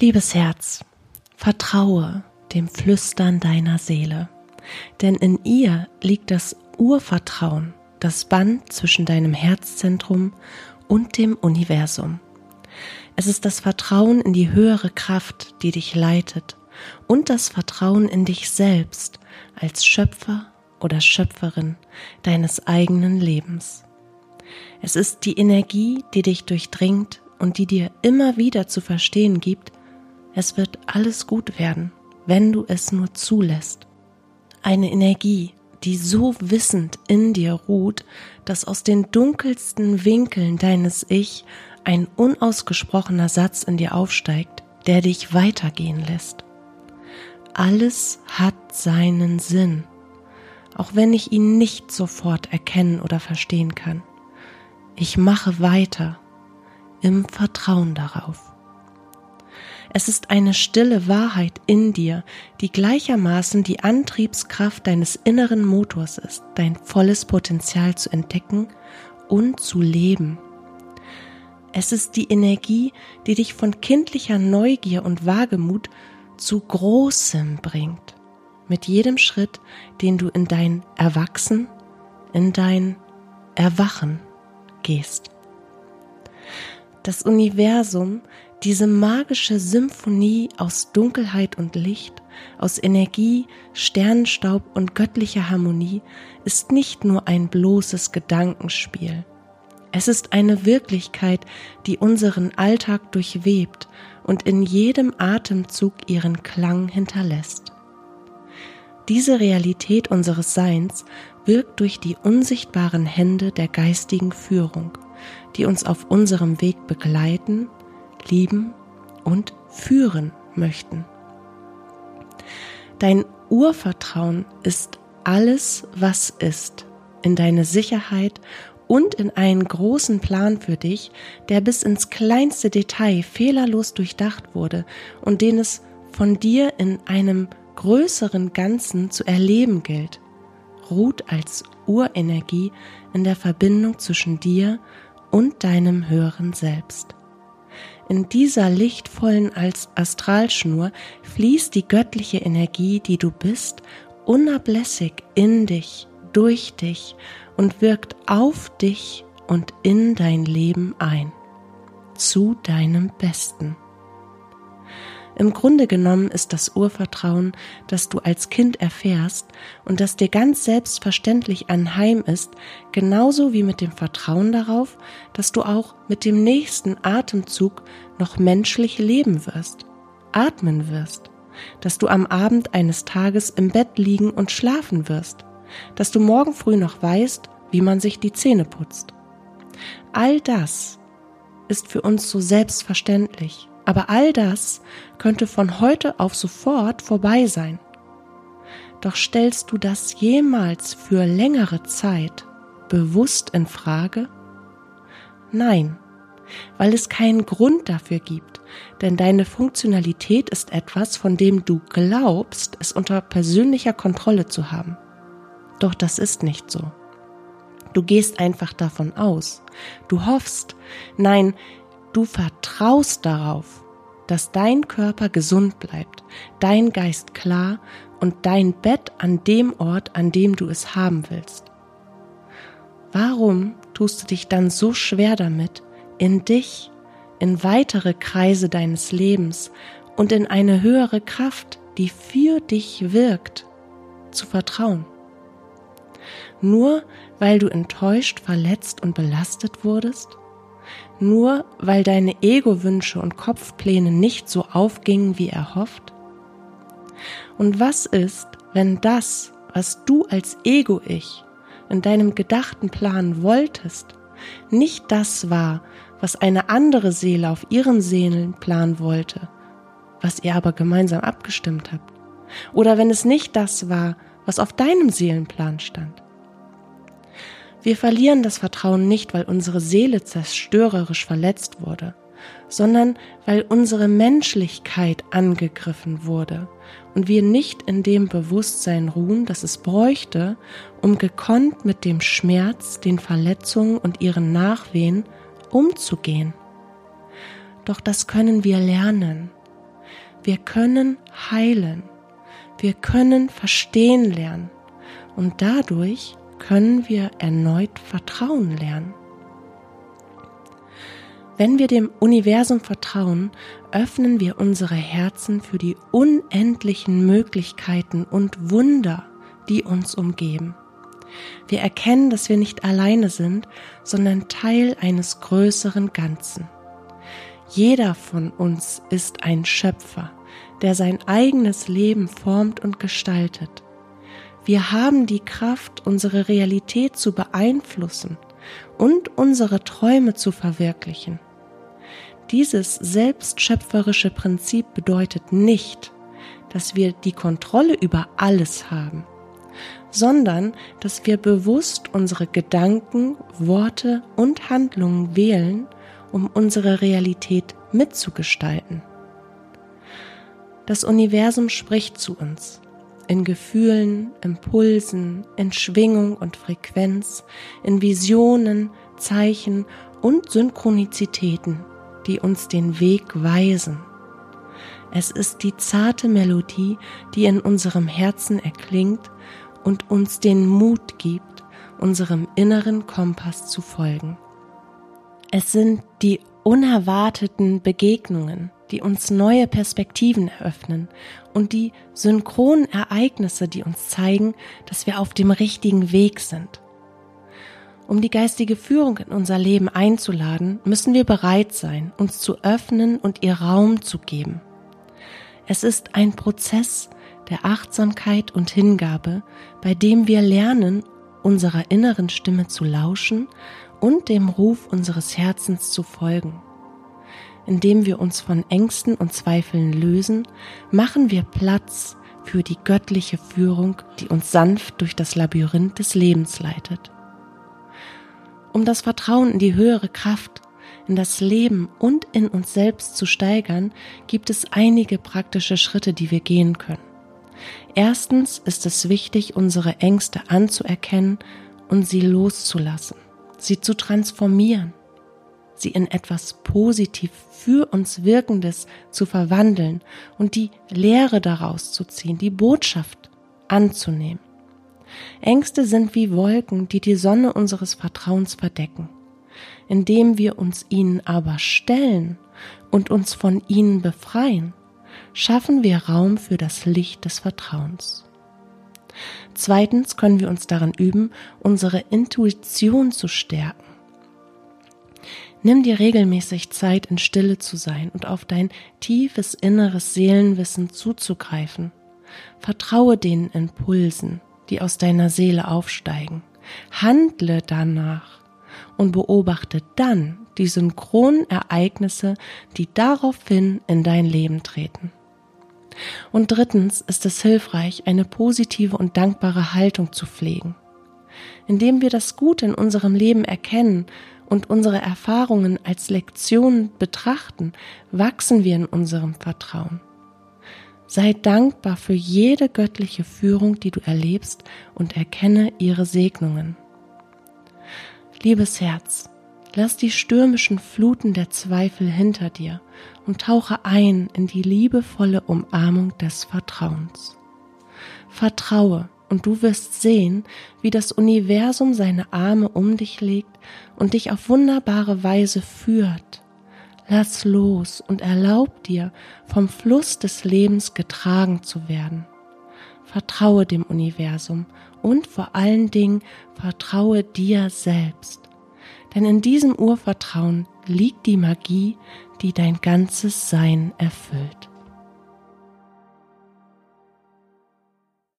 Liebes Herz, vertraue dem Flüstern deiner Seele, denn in ihr liegt das Urvertrauen, das Band zwischen deinem Herzzentrum und dem Universum. Es ist das Vertrauen in die höhere Kraft, die dich leitet, und das Vertrauen in dich selbst als Schöpfer oder Schöpferin deines eigenen Lebens. Es ist die Energie, die dich durchdringt und die dir immer wieder zu verstehen gibt, es wird alles gut werden, wenn du es nur zulässt. Eine Energie, die so wissend in dir ruht, dass aus den dunkelsten Winkeln deines Ich ein unausgesprochener Satz in dir aufsteigt, der dich weitergehen lässt. Alles hat seinen Sinn, auch wenn ich ihn nicht sofort erkennen oder verstehen kann. Ich mache weiter im Vertrauen darauf. Es ist eine stille Wahrheit in dir, die gleichermaßen die Antriebskraft deines inneren Motors ist, dein volles Potenzial zu entdecken und zu leben. Es ist die Energie, die dich von kindlicher Neugier und Wagemut zu Großem bringt. Mit jedem Schritt, den du in dein Erwachsen, in dein Erwachen gehst. Das Universum diese magische Symphonie aus Dunkelheit und Licht, aus Energie, Sternenstaub und göttlicher Harmonie ist nicht nur ein bloßes Gedankenspiel. Es ist eine Wirklichkeit, die unseren Alltag durchwebt und in jedem Atemzug ihren Klang hinterlässt. Diese Realität unseres Seins wirkt durch die unsichtbaren Hände der geistigen Führung, die uns auf unserem Weg begleiten lieben und führen möchten. Dein Urvertrauen ist alles, was ist, in deine Sicherheit und in einen großen Plan für dich, der bis ins kleinste Detail fehlerlos durchdacht wurde und den es von dir in einem größeren Ganzen zu erleben gilt, ruht als Urenergie in der Verbindung zwischen dir und deinem höheren Selbst. In dieser lichtvollen als Astralschnur fließt die göttliche Energie, die du bist, unablässig in dich, durch dich und wirkt auf dich und in dein Leben ein. Zu deinem Besten. Im Grunde genommen ist das Urvertrauen, das du als Kind erfährst und das dir ganz selbstverständlich anheim ist, genauso wie mit dem Vertrauen darauf, dass du auch mit dem nächsten Atemzug noch menschlich leben wirst, atmen wirst, dass du am Abend eines Tages im Bett liegen und schlafen wirst, dass du morgen früh noch weißt, wie man sich die Zähne putzt. All das ist für uns so selbstverständlich aber all das könnte von heute auf sofort vorbei sein. Doch stellst du das jemals für längere Zeit bewusst in Frage? Nein, weil es keinen Grund dafür gibt, denn deine Funktionalität ist etwas, von dem du glaubst, es unter persönlicher Kontrolle zu haben. Doch das ist nicht so. Du gehst einfach davon aus. Du hoffst. Nein, Du vertraust darauf, dass dein Körper gesund bleibt, dein Geist klar und dein Bett an dem Ort, an dem du es haben willst. Warum tust du dich dann so schwer damit, in dich, in weitere Kreise deines Lebens und in eine höhere Kraft, die für dich wirkt, zu vertrauen? Nur weil du enttäuscht, verletzt und belastet wurdest? Nur weil deine Ego-Wünsche und Kopfpläne nicht so aufgingen wie erhofft? Und was ist, wenn das, was du als Ego-Ich in deinem gedachten Plan wolltest, nicht das war, was eine andere Seele auf ihrem Seelenplan wollte, was ihr aber gemeinsam abgestimmt habt? Oder wenn es nicht das war, was auf deinem Seelenplan stand? Wir verlieren das Vertrauen nicht, weil unsere Seele zerstörerisch verletzt wurde, sondern weil unsere Menschlichkeit angegriffen wurde und wir nicht in dem Bewusstsein ruhen, das es bräuchte, um gekonnt mit dem Schmerz, den Verletzungen und ihren Nachwehen umzugehen. Doch das können wir lernen, Wir können heilen. Wir können verstehen lernen. Und dadurch können wir erneut Vertrauen lernen. Wenn wir dem Universum vertrauen, öffnen wir unsere Herzen für die unendlichen Möglichkeiten und Wunder, die uns umgeben. Wir erkennen, dass wir nicht alleine sind, sondern Teil eines größeren Ganzen. Jeder von uns ist ein Schöpfer, der sein eigenes Leben formt und gestaltet. Wir haben die Kraft, unsere Realität zu beeinflussen und unsere Träume zu verwirklichen. Dieses selbstschöpferische Prinzip bedeutet nicht, dass wir die Kontrolle über alles haben, sondern dass wir bewusst unsere Gedanken, Worte und Handlungen wählen, um unsere Realität mitzugestalten. Das Universum spricht zu uns in Gefühlen, Impulsen, in Schwingung und Frequenz, in Visionen, Zeichen und Synchronizitäten, die uns den Weg weisen. Es ist die zarte Melodie, die in unserem Herzen erklingt und uns den Mut gibt, unserem inneren Kompass zu folgen. Es sind die unerwarteten Begegnungen, die uns neue Perspektiven eröffnen und die synchronen Ereignisse, die uns zeigen, dass wir auf dem richtigen Weg sind. Um die geistige Führung in unser Leben einzuladen, müssen wir bereit sein, uns zu öffnen und ihr Raum zu geben. Es ist ein Prozess der Achtsamkeit und Hingabe, bei dem wir lernen, unserer inneren Stimme zu lauschen und dem Ruf unseres Herzens zu folgen indem wir uns von Ängsten und Zweifeln lösen, machen wir Platz für die göttliche Führung, die uns sanft durch das Labyrinth des Lebens leitet. Um das Vertrauen in die höhere Kraft, in das Leben und in uns selbst zu steigern, gibt es einige praktische Schritte, die wir gehen können. Erstens ist es wichtig, unsere Ängste anzuerkennen und sie loszulassen, sie zu transformieren sie in etwas positiv für uns Wirkendes zu verwandeln und die Lehre daraus zu ziehen, die Botschaft anzunehmen. Ängste sind wie Wolken, die die Sonne unseres Vertrauens verdecken. Indem wir uns ihnen aber stellen und uns von ihnen befreien, schaffen wir Raum für das Licht des Vertrauens. Zweitens können wir uns daran üben, unsere Intuition zu stärken Nimm dir regelmäßig Zeit, in Stille zu sein und auf dein tiefes inneres Seelenwissen zuzugreifen. Vertraue den Impulsen, die aus deiner Seele aufsteigen. Handle danach und beobachte dann die synchronen Ereignisse, die daraufhin in dein Leben treten. Und drittens ist es hilfreich, eine positive und dankbare Haltung zu pflegen. Indem wir das Gute in unserem Leben erkennen und unsere Erfahrungen als Lektion betrachten, wachsen wir in unserem Vertrauen. Sei dankbar für jede göttliche Führung, die du erlebst und erkenne ihre Segnungen. Liebes Herz, lass die stürmischen Fluten der Zweifel hinter dir und tauche ein in die liebevolle Umarmung des Vertrauens. Vertraue, und du wirst sehen, wie das Universum seine Arme um dich legt und dich auf wunderbare Weise führt. Lass los und erlaub dir, vom Fluss des Lebens getragen zu werden. Vertraue dem Universum und vor allen Dingen vertraue dir selbst. Denn in diesem Urvertrauen liegt die Magie, die dein ganzes Sein erfüllt.